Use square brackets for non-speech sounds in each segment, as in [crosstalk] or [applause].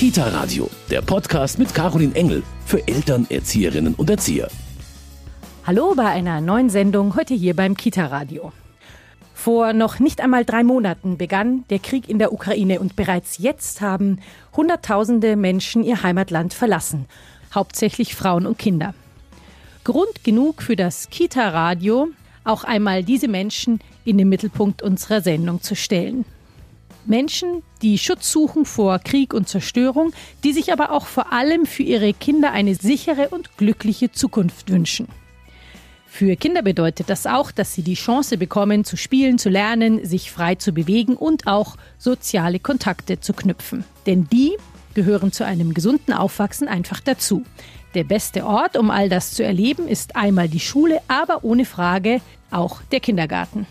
Kita Radio, der Podcast mit Caroline Engel für Eltern, Erzieherinnen und Erzieher. Hallo bei einer neuen Sendung heute hier beim Kita Radio. Vor noch nicht einmal drei Monaten begann der Krieg in der Ukraine und bereits jetzt haben Hunderttausende Menschen ihr Heimatland verlassen, hauptsächlich Frauen und Kinder. Grund genug für das Kita Radio, auch einmal diese Menschen in den Mittelpunkt unserer Sendung zu stellen. Menschen, die Schutz suchen vor Krieg und Zerstörung, die sich aber auch vor allem für ihre Kinder eine sichere und glückliche Zukunft wünschen. Für Kinder bedeutet das auch, dass sie die Chance bekommen, zu spielen, zu lernen, sich frei zu bewegen und auch soziale Kontakte zu knüpfen. Denn die gehören zu einem gesunden Aufwachsen einfach dazu. Der beste Ort, um all das zu erleben, ist einmal die Schule, aber ohne Frage auch der Kindergarten.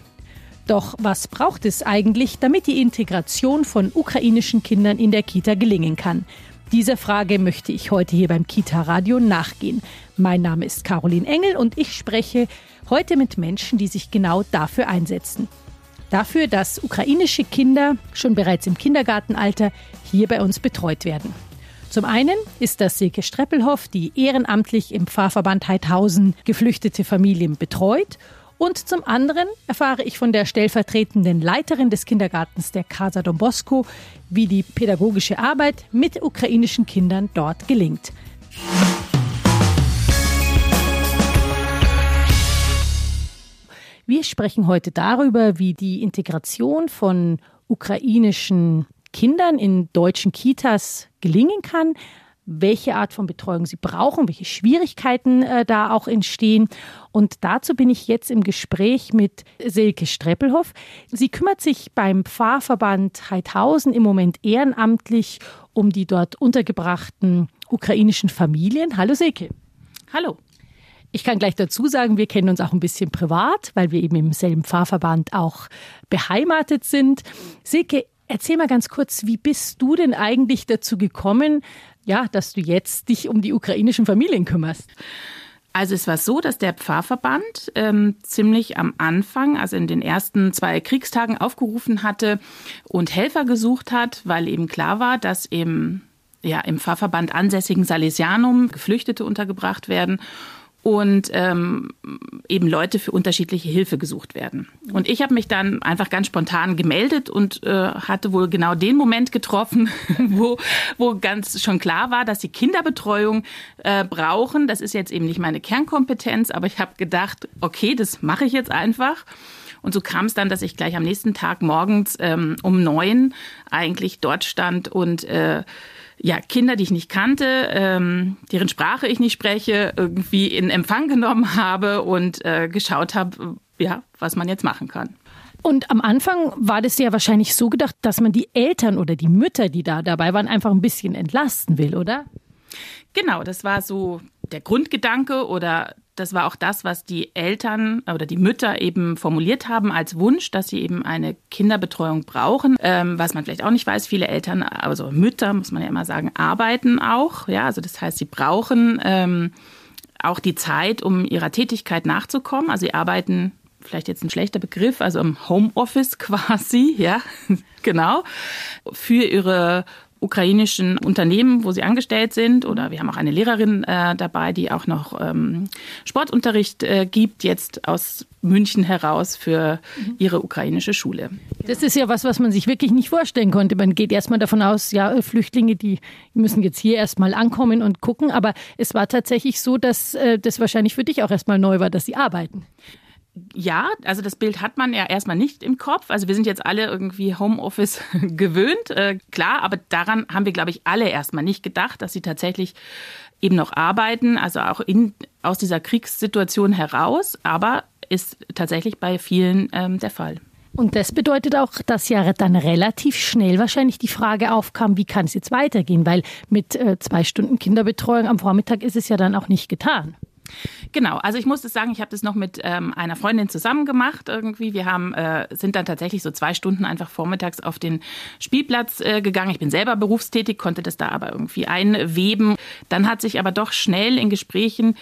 Doch was braucht es eigentlich, damit die Integration von ukrainischen Kindern in der Kita gelingen kann? Dieser Frage möchte ich heute hier beim Kita Radio nachgehen. Mein Name ist Caroline Engel und ich spreche heute mit Menschen, die sich genau dafür einsetzen. Dafür, dass ukrainische Kinder schon bereits im Kindergartenalter hier bei uns betreut werden. Zum einen ist das Silke Streppelhoff, die ehrenamtlich im Pfarrverband Heidhausen geflüchtete Familien betreut und zum anderen erfahre ich von der stellvertretenden Leiterin des Kindergartens der Casa Don Bosco, wie die pädagogische Arbeit mit ukrainischen Kindern dort gelingt. Wir sprechen heute darüber, wie die Integration von ukrainischen Kindern in deutschen Kitas gelingen kann, welche Art von Betreuung sie brauchen, welche Schwierigkeiten äh, da auch entstehen. Und dazu bin ich jetzt im Gespräch mit Silke Streppelhoff. Sie kümmert sich beim Pfarrverband Heidhausen im Moment ehrenamtlich um die dort untergebrachten ukrainischen Familien. Hallo Silke. Hallo. Ich kann gleich dazu sagen, wir kennen uns auch ein bisschen privat, weil wir eben im selben Pfarrverband auch beheimatet sind. Silke, erzähl mal ganz kurz, wie bist du denn eigentlich dazu gekommen, ja, dass du jetzt dich um die ukrainischen Familien kümmerst? Also es war so, dass der Pfarrverband ähm, ziemlich am Anfang, also in den ersten zwei Kriegstagen aufgerufen hatte und Helfer gesucht hat, weil eben klar war, dass im, ja, im Pfarrverband ansässigen Salesianum Geflüchtete untergebracht werden und ähm, eben Leute für unterschiedliche Hilfe gesucht werden. Und ich habe mich dann einfach ganz spontan gemeldet und äh, hatte wohl genau den Moment getroffen, [laughs] wo, wo ganz schon klar war, dass sie Kinderbetreuung äh, brauchen. Das ist jetzt eben nicht meine Kernkompetenz, aber ich habe gedacht, okay, das mache ich jetzt einfach. Und so kam es dann, dass ich gleich am nächsten Tag morgens ähm, um neun eigentlich dort stand und äh, ja, Kinder, die ich nicht kannte, ähm, deren Sprache ich nicht spreche, irgendwie in Empfang genommen habe und äh, geschaut habe, ja, was man jetzt machen kann. Und am Anfang war das ja wahrscheinlich so gedacht, dass man die Eltern oder die Mütter, die da dabei waren, einfach ein bisschen entlasten will, oder? Genau, das war so der Grundgedanke oder das war auch das, was die Eltern oder die Mütter eben formuliert haben als Wunsch, dass sie eben eine Kinderbetreuung brauchen. Ähm, was man vielleicht auch nicht weiß, viele Eltern, also Mütter, muss man ja immer sagen, arbeiten auch. Ja, also das heißt, sie brauchen ähm, auch die Zeit, um ihrer Tätigkeit nachzukommen. Also sie arbeiten vielleicht jetzt ein schlechter Begriff, also im Homeoffice [laughs] quasi, ja, genau, für ihre ukrainischen Unternehmen, wo sie angestellt sind. Oder wir haben auch eine Lehrerin äh, dabei, die auch noch ähm, Sportunterricht äh, gibt, jetzt aus München heraus für mhm. ihre ukrainische Schule. Das ist ja was, was man sich wirklich nicht vorstellen konnte. Man geht erstmal davon aus, ja, Flüchtlinge, die müssen jetzt hier erstmal ankommen und gucken. Aber es war tatsächlich so, dass äh, das wahrscheinlich für dich auch erstmal neu war, dass sie arbeiten ja, also das Bild hat man ja erstmal nicht im Kopf. Also wir sind jetzt alle irgendwie Homeoffice [laughs] gewöhnt, äh, klar, aber daran haben wir, glaube ich, alle erstmal nicht gedacht, dass sie tatsächlich eben noch arbeiten, also auch in, aus dieser Kriegssituation heraus, aber ist tatsächlich bei vielen ähm, der Fall. Und das bedeutet auch, dass ja dann relativ schnell wahrscheinlich die Frage aufkam, wie kann es jetzt weitergehen? Weil mit äh, zwei Stunden Kinderbetreuung am Vormittag ist es ja dann auch nicht getan. Genau, also ich muss es sagen, ich habe das noch mit ähm, einer Freundin zusammen gemacht irgendwie. Wir haben, äh, sind dann tatsächlich so zwei Stunden einfach vormittags auf den Spielplatz äh, gegangen. Ich bin selber berufstätig, konnte das da aber irgendwie einweben. Dann hat sich aber doch schnell in Gesprächen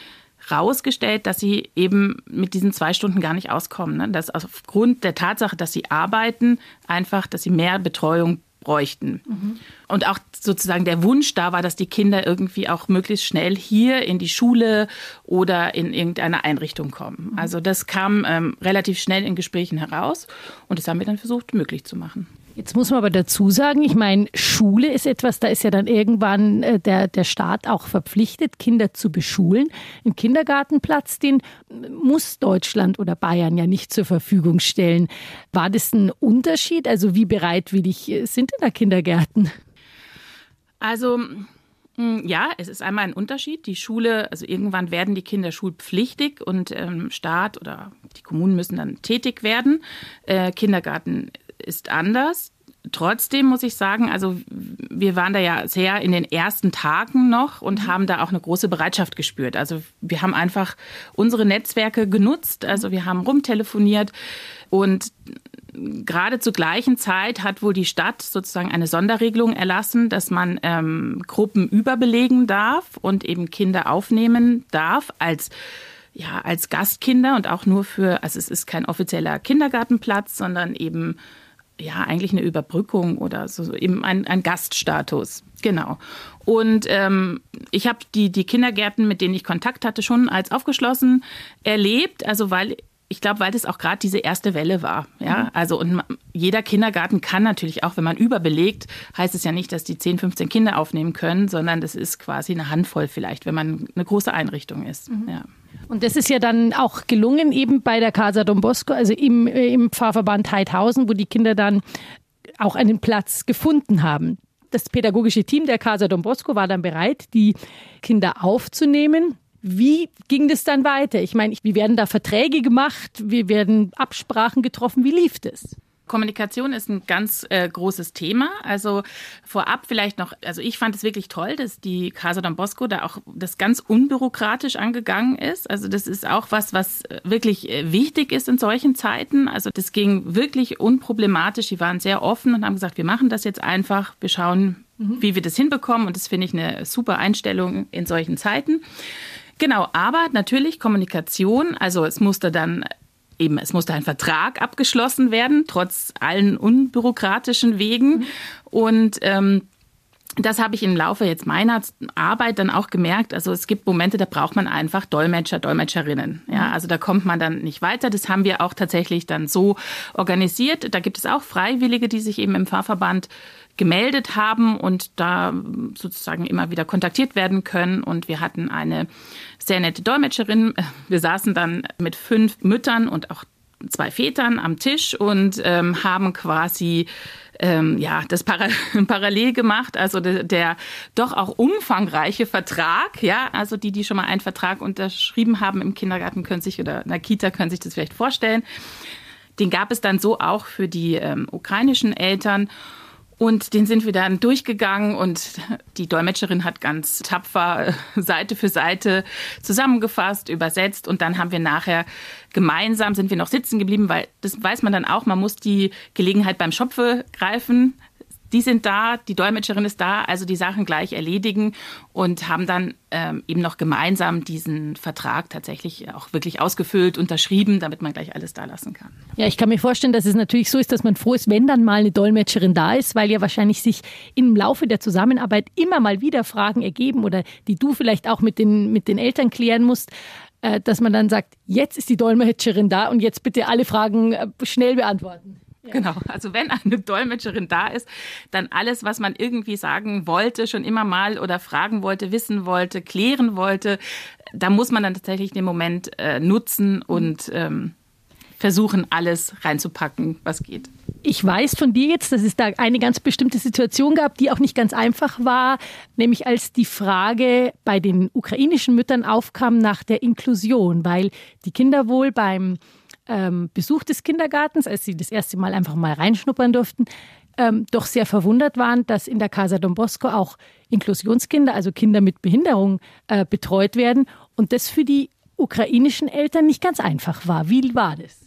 rausgestellt, dass sie eben mit diesen zwei Stunden gar nicht auskommen. Ne? Dass aufgrund der Tatsache, dass sie arbeiten, einfach, dass sie mehr Betreuung bräuchten. Mhm. Und auch sozusagen der Wunsch da war, dass die Kinder irgendwie auch möglichst schnell hier in die Schule oder in irgendeine Einrichtung kommen. Mhm. Also das kam ähm, relativ schnell in Gesprächen heraus und das haben wir dann versucht möglich zu machen. Jetzt muss man aber dazu sagen, ich meine, Schule ist etwas, da ist ja dann irgendwann äh, der, der Staat auch verpflichtet, Kinder zu beschulen. Ein Kindergartenplatz, den muss Deutschland oder Bayern ja nicht zur Verfügung stellen. War das ein Unterschied? Also wie bereitwillig äh, sind denn da Kindergärten? Also mm, ja, es ist einmal ein Unterschied. Die Schule, also irgendwann werden die Kinder schulpflichtig und ähm, Staat oder die Kommunen müssen dann tätig werden. Äh, Kindergarten ist anders. Trotzdem muss ich sagen, also wir waren da ja sehr in den ersten Tagen noch und mhm. haben da auch eine große Bereitschaft gespürt. Also wir haben einfach unsere Netzwerke genutzt, also wir haben rumtelefoniert und gerade zur gleichen Zeit hat wohl die Stadt sozusagen eine Sonderregelung erlassen, dass man ähm, Gruppen überbelegen darf und eben Kinder aufnehmen darf als ja, als Gastkinder und auch nur für, also es ist kein offizieller Kindergartenplatz, sondern eben ja, eigentlich eine Überbrückung oder so, eben ein, ein Gaststatus. Genau. Und ähm, ich habe die, die Kindergärten, mit denen ich Kontakt hatte, schon als aufgeschlossen erlebt. Also weil ich glaube, weil das auch gerade diese erste Welle war. Ja, mhm. also und jeder Kindergarten kann natürlich auch, wenn man überbelegt, heißt es ja nicht, dass die 10, 15 Kinder aufnehmen können, sondern das ist quasi eine Handvoll vielleicht, wenn man eine große Einrichtung ist. Mhm. Ja. Und das ist ja dann auch gelungen eben bei der Casa Don Bosco, also im, äh, im Pfarrverband Heidhausen, wo die Kinder dann auch einen Platz gefunden haben. Das pädagogische Team der Casa Don Bosco war dann bereit, die Kinder aufzunehmen. Wie ging das dann weiter? Ich meine, wie werden da Verträge gemacht? Wie werden Absprachen getroffen? Wie lief das? Kommunikation ist ein ganz äh, großes Thema. Also vorab vielleicht noch, also ich fand es wirklich toll, dass die Casa Don Bosco da auch das ganz unbürokratisch angegangen ist. Also das ist auch was, was wirklich äh, wichtig ist in solchen Zeiten. Also das ging wirklich unproblematisch. Die waren sehr offen und haben gesagt, wir machen das jetzt einfach. Wir schauen, mhm. wie wir das hinbekommen. Und das finde ich eine super Einstellung in solchen Zeiten. Genau, aber natürlich Kommunikation. Also es musste dann eben, es musste ein Vertrag abgeschlossen werden, trotz allen unbürokratischen Wegen. Und ähm, das habe ich im Laufe jetzt meiner Arbeit dann auch gemerkt. Also es gibt Momente, da braucht man einfach Dolmetscher, Dolmetscherinnen. Ja, also da kommt man dann nicht weiter. Das haben wir auch tatsächlich dann so organisiert. Da gibt es auch Freiwillige, die sich eben im Fahrverband gemeldet haben und da sozusagen immer wieder kontaktiert werden können. Und wir hatten eine sehr nette Dolmetscherin. [laughs] Wir saßen dann mit fünf Müttern und auch zwei Vätern am Tisch und ähm, haben quasi ähm, ja das para [laughs] parallel gemacht. Also der, der doch auch umfangreiche Vertrag, ja, also die, die schon mal einen Vertrag unterschrieben haben im Kindergarten, können sich oder in der Kita können sich das vielleicht vorstellen. Den gab es dann so auch für die ähm, ukrainischen Eltern. Und den sind wir dann durchgegangen und die Dolmetscherin hat ganz tapfer Seite für Seite zusammengefasst, übersetzt. Und dann haben wir nachher gemeinsam sind wir noch sitzen geblieben, weil das weiß man dann auch, man muss die Gelegenheit beim Schopfe greifen die sind da, die Dolmetscherin ist da, also die Sachen gleich erledigen und haben dann ähm, eben noch gemeinsam diesen Vertrag tatsächlich auch wirklich ausgefüllt, unterschrieben, damit man gleich alles da lassen kann. Ja, ich kann mir vorstellen, dass es natürlich so ist, dass man froh ist, wenn dann mal eine Dolmetscherin da ist, weil ja wahrscheinlich sich im Laufe der Zusammenarbeit immer mal wieder Fragen ergeben oder die du vielleicht auch mit den, mit den Eltern klären musst äh, dass man dann sagt, jetzt ist die Dolmetscherin da und jetzt bitte alle Fragen äh, schnell beantworten. Genau, also wenn eine Dolmetscherin da ist, dann alles, was man irgendwie sagen wollte, schon immer mal oder fragen wollte, wissen wollte, klären wollte, da muss man dann tatsächlich den Moment äh, nutzen und ähm, versuchen, alles reinzupacken, was geht. Ich weiß von dir jetzt, dass es da eine ganz bestimmte Situation gab, die auch nicht ganz einfach war, nämlich als die Frage bei den ukrainischen Müttern aufkam nach der Inklusion, weil die Kinder wohl beim ähm, Besuch des Kindergartens, als sie das erste Mal einfach mal reinschnuppern durften, ähm, doch sehr verwundert waren, dass in der Casa Don Bosco auch Inklusionskinder, also Kinder mit Behinderung, äh, betreut werden und das für die ukrainischen Eltern nicht ganz einfach war. Wie war das?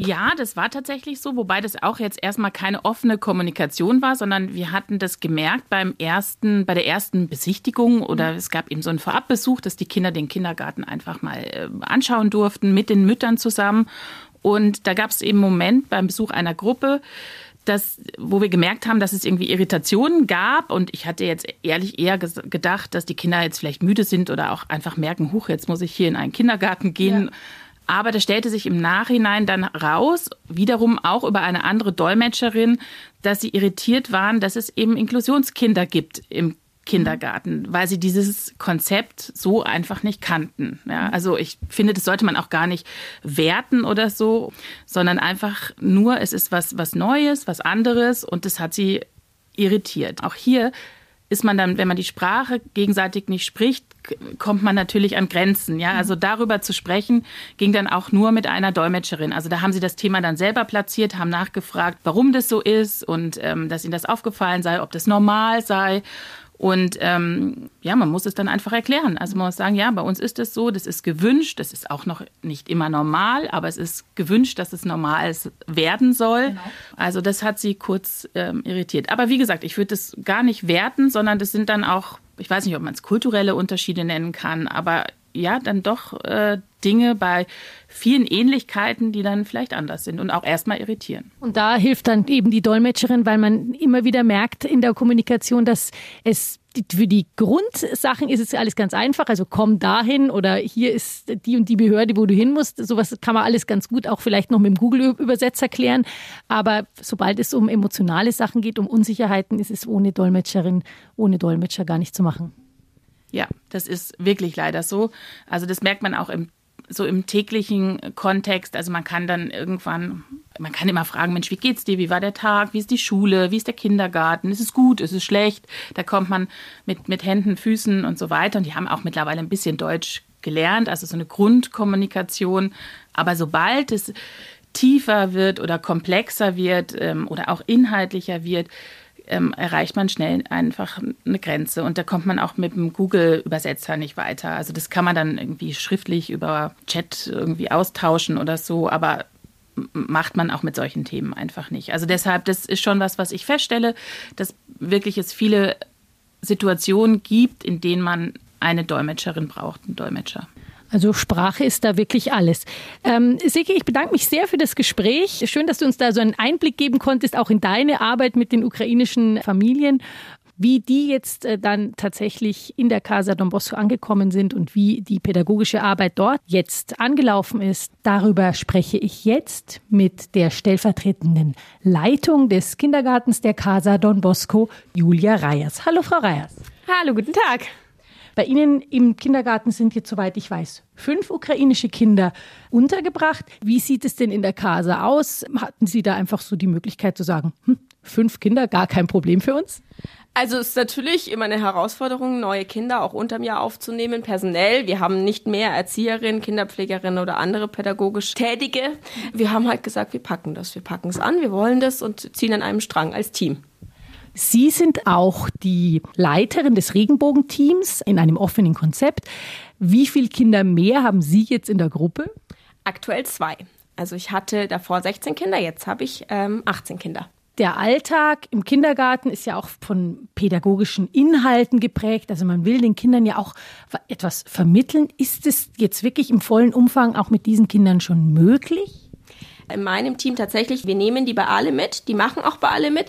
Ja, das war tatsächlich so, wobei das auch jetzt erstmal keine offene Kommunikation war, sondern wir hatten das gemerkt beim ersten, bei der ersten Besichtigung oder es gab eben so einen Vorabbesuch, dass die Kinder den Kindergarten einfach mal äh, anschauen durften mit den Müttern zusammen. Und da gab es eben einen Moment beim Besuch einer Gruppe, dass, wo wir gemerkt haben, dass es irgendwie Irritationen gab. Und ich hatte jetzt ehrlich eher gedacht, dass die Kinder jetzt vielleicht müde sind oder auch einfach merken, huch, jetzt muss ich hier in einen Kindergarten gehen. Ja. Aber das stellte sich im Nachhinein dann raus, wiederum auch über eine andere Dolmetscherin, dass sie irritiert waren, dass es eben Inklusionskinder gibt im Kindergarten, weil sie dieses Konzept so einfach nicht kannten. Ja, also ich finde, das sollte man auch gar nicht werten oder so, sondern einfach nur, es ist was, was Neues, was anderes und das hat sie irritiert. Auch hier ist man dann, wenn man die Sprache gegenseitig nicht spricht, kommt man natürlich an Grenzen. Ja, also darüber zu sprechen ging dann auch nur mit einer Dolmetscherin. Also da haben sie das Thema dann selber platziert, haben nachgefragt, warum das so ist und ähm, dass ihnen das aufgefallen sei, ob das normal sei. Und ähm, ja, man muss es dann einfach erklären. Also man muss sagen, ja, bei uns ist es so, das ist gewünscht, das ist auch noch nicht immer normal, aber es ist gewünscht, dass es normal werden soll. Genau. Also das hat sie kurz ähm, irritiert. Aber wie gesagt, ich würde das gar nicht werten, sondern das sind dann auch, ich weiß nicht, ob man es kulturelle Unterschiede nennen kann, aber ja, dann doch äh, Dinge bei vielen Ähnlichkeiten, die dann vielleicht anders sind und auch erstmal irritieren. Und da hilft dann eben die Dolmetscherin, weil man immer wieder merkt in der Kommunikation, dass es für die Grundsachen ist es alles ganz einfach. Also komm dahin oder hier ist die und die Behörde, wo du hin musst. Sowas kann man alles ganz gut auch vielleicht noch mit dem Google-Übersetzer klären. Aber sobald es um emotionale Sachen geht, um Unsicherheiten, ist es ohne Dolmetscherin, ohne Dolmetscher gar nicht zu machen. Das ist wirklich leider so. Also das merkt man auch im so im täglichen Kontext. Also man kann dann irgendwann, man kann immer fragen, Mensch, wie geht's dir? Wie war der Tag? Wie ist die Schule? Wie ist der Kindergarten? Ist es gut? Ist es schlecht? Da kommt man mit, mit Händen, Füßen und so weiter. Und die haben auch mittlerweile ein bisschen Deutsch gelernt, also so eine Grundkommunikation. Aber sobald es tiefer wird oder komplexer wird ähm, oder auch inhaltlicher wird, ähm, erreicht man schnell einfach eine Grenze. Und da kommt man auch mit dem Google-Übersetzer nicht weiter. Also das kann man dann irgendwie schriftlich über Chat irgendwie austauschen oder so, aber macht man auch mit solchen Themen einfach nicht. Also deshalb, das ist schon was, was ich feststelle, dass wirklich es viele Situationen gibt, in denen man eine Dolmetscherin braucht, einen Dolmetscher. Also Sprache ist da wirklich alles. Ähm, Siki, ich bedanke mich sehr für das Gespräch. Schön, dass du uns da so einen Einblick geben konntest, auch in deine Arbeit mit den ukrainischen Familien wie die jetzt äh, dann tatsächlich in der Casa Don Bosco angekommen sind und wie die pädagogische Arbeit dort jetzt angelaufen ist. Darüber spreche ich jetzt mit der stellvertretenden Leitung des Kindergartens der Casa Don Bosco, Julia Reyers. Hallo, Frau Reyers. Hallo, guten Tag. Bei Ihnen im Kindergarten sind jetzt, soweit ich weiß, fünf ukrainische Kinder untergebracht. Wie sieht es denn in der Casa aus? Hatten Sie da einfach so die Möglichkeit zu sagen, hm, fünf Kinder, gar kein Problem für uns? Also es ist natürlich immer eine Herausforderung, neue Kinder auch unterm Jahr aufzunehmen, personell. Wir haben nicht mehr Erzieherinnen, Kinderpflegerinnen oder andere pädagogisch Tätige. Wir haben halt gesagt, wir packen das, wir packen es an, wir wollen das und ziehen an einem Strang als Team. Sie sind auch die Leiterin des Regenbogenteams in einem offenen Konzept. Wie viele Kinder mehr haben Sie jetzt in der Gruppe? Aktuell zwei. Also ich hatte davor 16 Kinder, jetzt habe ich ähm, 18 Kinder. Der Alltag im Kindergarten ist ja auch von pädagogischen Inhalten geprägt. Also man will den Kindern ja auch etwas vermitteln. Ist es jetzt wirklich im vollen Umfang auch mit diesen Kindern schon möglich? in meinem Team tatsächlich, wir nehmen die bei alle mit, die machen auch bei alle mit.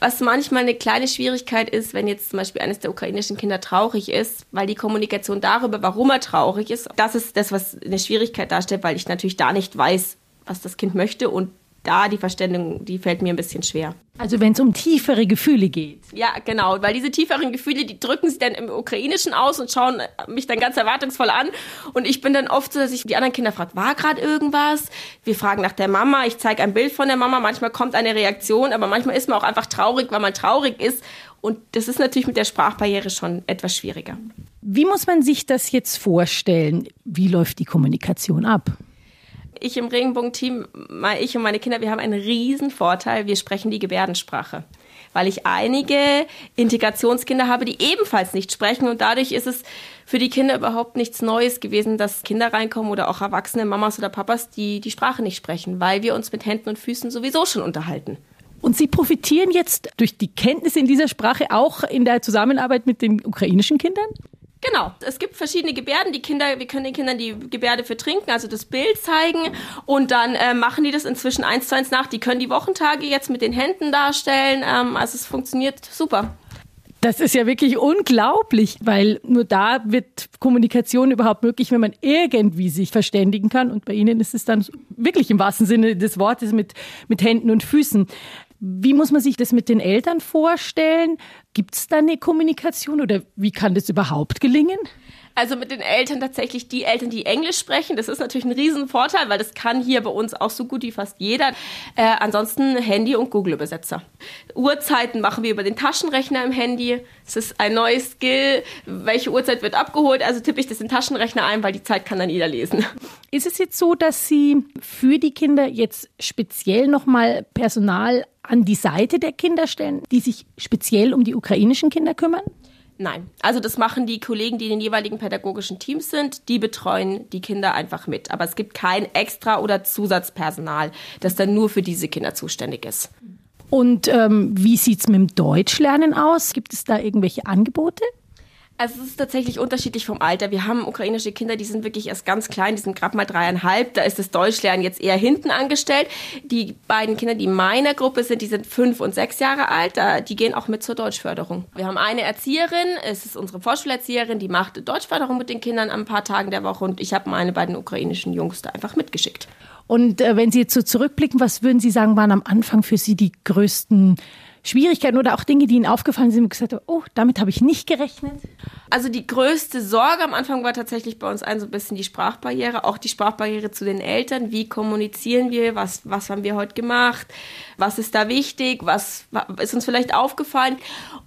Was manchmal eine kleine Schwierigkeit ist, wenn jetzt zum Beispiel eines der ukrainischen Kinder traurig ist, weil die Kommunikation darüber, warum er traurig ist, das ist das, was eine Schwierigkeit darstellt, weil ich natürlich da nicht weiß, was das Kind möchte und da die Verständigung, die fällt mir ein bisschen schwer. Also wenn es um tiefere Gefühle geht. Ja, genau, weil diese tieferen Gefühle, die drücken sie dann im Ukrainischen aus und schauen mich dann ganz erwartungsvoll an. Und ich bin dann oft so, dass ich die anderen Kinder frage, war gerade irgendwas? Wir fragen nach der Mama, ich zeige ein Bild von der Mama, manchmal kommt eine Reaktion, aber manchmal ist man auch einfach traurig, weil man traurig ist. Und das ist natürlich mit der Sprachbarriere schon etwas schwieriger. Wie muss man sich das jetzt vorstellen? Wie läuft die Kommunikation ab? Ich im Regenbogen-Team, ich und meine Kinder, wir haben einen riesen Vorteil. Wir sprechen die Gebärdensprache. Weil ich einige Integrationskinder habe, die ebenfalls nicht sprechen. Und dadurch ist es für die Kinder überhaupt nichts Neues gewesen, dass Kinder reinkommen oder auch erwachsene Mamas oder Papas, die die Sprache nicht sprechen, weil wir uns mit Händen und Füßen sowieso schon unterhalten. Und Sie profitieren jetzt durch die Kenntnisse in dieser Sprache auch in der Zusammenarbeit mit den ukrainischen Kindern? Genau, es gibt verschiedene Gebärden. Die Kinder, wir können den Kindern die Gebärde für trinken, also das Bild zeigen und dann äh, machen die das inzwischen eins zu eins nach. Die können die Wochentage jetzt mit den Händen darstellen. Ähm, also es funktioniert super. Das ist ja wirklich unglaublich, weil nur da wird Kommunikation überhaupt möglich, wenn man irgendwie sich verständigen kann. Und bei Ihnen ist es dann wirklich im wahrsten Sinne des Wortes mit, mit Händen und Füßen. Wie muss man sich das mit den Eltern vorstellen? Gibt es da eine Kommunikation oder wie kann das überhaupt gelingen? Also mit den Eltern tatsächlich die Eltern, die Englisch sprechen. Das ist natürlich ein Riesenvorteil, weil das kann hier bei uns auch so gut wie fast jeder. Äh, ansonsten Handy und Google-Übersetzer. Uhrzeiten machen wir über den Taschenrechner im Handy. Es ist ein neues Skill. Welche Uhrzeit wird abgeholt? Also tippe ich das in den Taschenrechner ein, weil die Zeit kann dann jeder lesen. Ist es jetzt so, dass Sie für die Kinder jetzt speziell nochmal Personal an die Seite der Kinder stellen, die sich speziell um die ukrainischen Kinder kümmern? Nein. Also das machen die Kollegen, die in den jeweiligen pädagogischen Teams sind, die betreuen die Kinder einfach mit. Aber es gibt kein Extra- oder Zusatzpersonal, das dann nur für diese Kinder zuständig ist. Und ähm, wie sieht es mit dem Deutschlernen aus? Gibt es da irgendwelche Angebote? Also es ist tatsächlich unterschiedlich vom Alter. Wir haben ukrainische Kinder, die sind wirklich erst ganz klein, die sind gerade mal dreieinhalb. Da ist das Deutschlernen jetzt eher hinten angestellt. Die beiden Kinder, die in meiner Gruppe sind, die sind fünf und sechs Jahre alt. Da, die gehen auch mit zur Deutschförderung. Wir haben eine Erzieherin, es ist unsere Vorschulerzieherin, die macht Deutschförderung mit den Kindern an ein paar Tagen der Woche und ich habe meine beiden ukrainischen Jungs da einfach mitgeschickt. Und äh, wenn Sie jetzt so zurückblicken, was würden Sie sagen, waren am Anfang für Sie die größten Schwierigkeiten oder auch Dinge, die Ihnen aufgefallen sind und gesagt haben, oh, damit habe ich nicht gerechnet? Also die größte Sorge am Anfang war tatsächlich bei uns ein so ein bisschen die Sprachbarriere, auch die Sprachbarriere zu den Eltern. Wie kommunizieren wir? Was, was haben wir heute gemacht? Was ist da wichtig? Was ist uns vielleicht aufgefallen?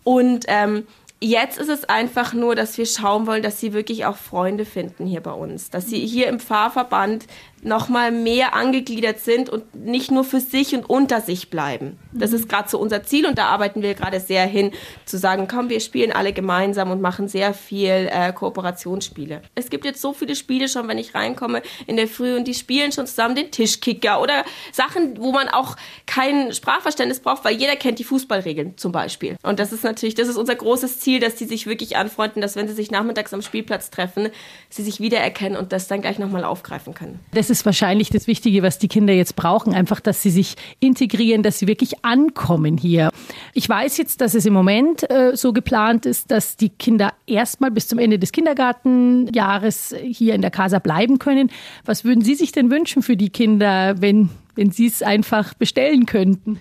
Und ähm, Jetzt ist es einfach nur, dass wir schauen wollen, dass sie wirklich auch Freunde finden hier bei uns. Dass sie hier im Pfarrverband nochmal mehr angegliedert sind und nicht nur für sich und unter sich bleiben. Das ist gerade so unser Ziel und da arbeiten wir gerade sehr hin, zu sagen, komm, wir spielen alle gemeinsam und machen sehr viel äh, Kooperationsspiele. Es gibt jetzt so viele Spiele schon, wenn ich reinkomme in der Früh und die spielen schon zusammen den Tischkicker oder Sachen, wo man auch kein Sprachverständnis braucht, weil jeder kennt die Fußballregeln zum Beispiel. Und das ist natürlich, das ist unser großes Ziel, dass die sich wirklich anfreunden, dass wenn sie sich nachmittags am Spielplatz treffen, sie sich wiedererkennen und das dann gleich nochmal aufgreifen können. Das ist wahrscheinlich das Wichtige, was die Kinder jetzt brauchen. Einfach, dass sie sich integrieren, dass sie wirklich ankommen hier. Ich weiß jetzt, dass es im Moment äh, so geplant ist, dass die Kinder erstmal bis zum Ende des Kindergartenjahres hier in der Casa bleiben können. Was würden Sie sich denn wünschen für die Kinder, wenn, wenn Sie es einfach bestellen könnten?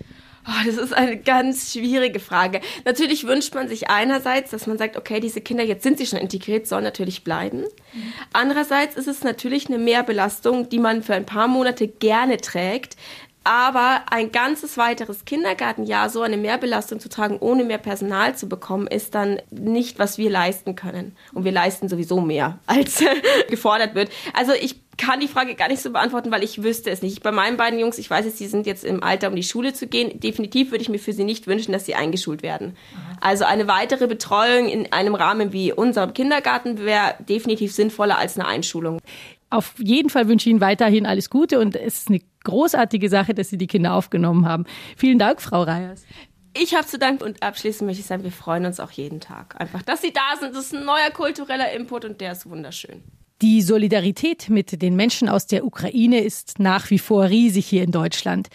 Oh, das ist eine ganz schwierige Frage. Natürlich wünscht man sich einerseits, dass man sagt, okay, diese Kinder, jetzt sind sie schon integriert, sollen natürlich bleiben. Andererseits ist es natürlich eine Mehrbelastung, die man für ein paar Monate gerne trägt. Aber ein ganzes weiteres Kindergartenjahr so eine Mehrbelastung zu tragen, ohne mehr Personal zu bekommen, ist dann nicht, was wir leisten können. Und wir leisten sowieso mehr, als [laughs] gefordert wird. Also ich kann die Frage gar nicht so beantworten, weil ich wüsste es nicht. Bei meinen beiden Jungs, ich weiß es, die sind jetzt im Alter, um die Schule zu gehen. Definitiv würde ich mir für sie nicht wünschen, dass sie eingeschult werden. Also eine weitere Betreuung in einem Rahmen wie unserem Kindergarten wäre definitiv sinnvoller als eine Einschulung. Auf jeden Fall wünsche ich Ihnen weiterhin alles Gute und es ist eine großartige Sache, dass Sie die Kinder aufgenommen haben. Vielen Dank, Frau Reyers. Ich habe zu danken und abschließend möchte ich sagen, wir freuen uns auch jeden Tag. Einfach, dass Sie da sind. Das ist ein neuer kultureller Input und der ist wunderschön. Die Solidarität mit den Menschen aus der Ukraine ist nach wie vor riesig hier in Deutschland.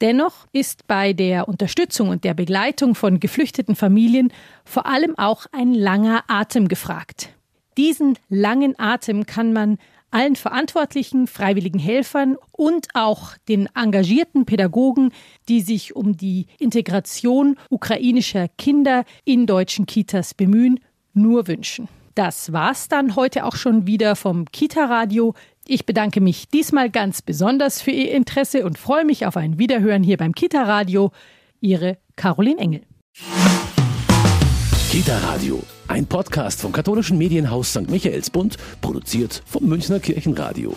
Dennoch ist bei der Unterstützung und der Begleitung von geflüchteten Familien vor allem auch ein langer Atem gefragt. Diesen langen Atem kann man allen Verantwortlichen, freiwilligen Helfern und auch den engagierten Pädagogen, die sich um die Integration ukrainischer Kinder in deutschen Kitas bemühen, nur wünschen. Das war's dann heute auch schon wieder vom Kita-Radio. Ich bedanke mich diesmal ganz besonders für Ihr Interesse und freue mich auf ein Wiederhören hier beim Kita-Radio. Ihre Caroline Engel. Kita-Radio, ein Podcast vom katholischen Medienhaus St. Michaelsbund, produziert vom Münchner Kirchenradio.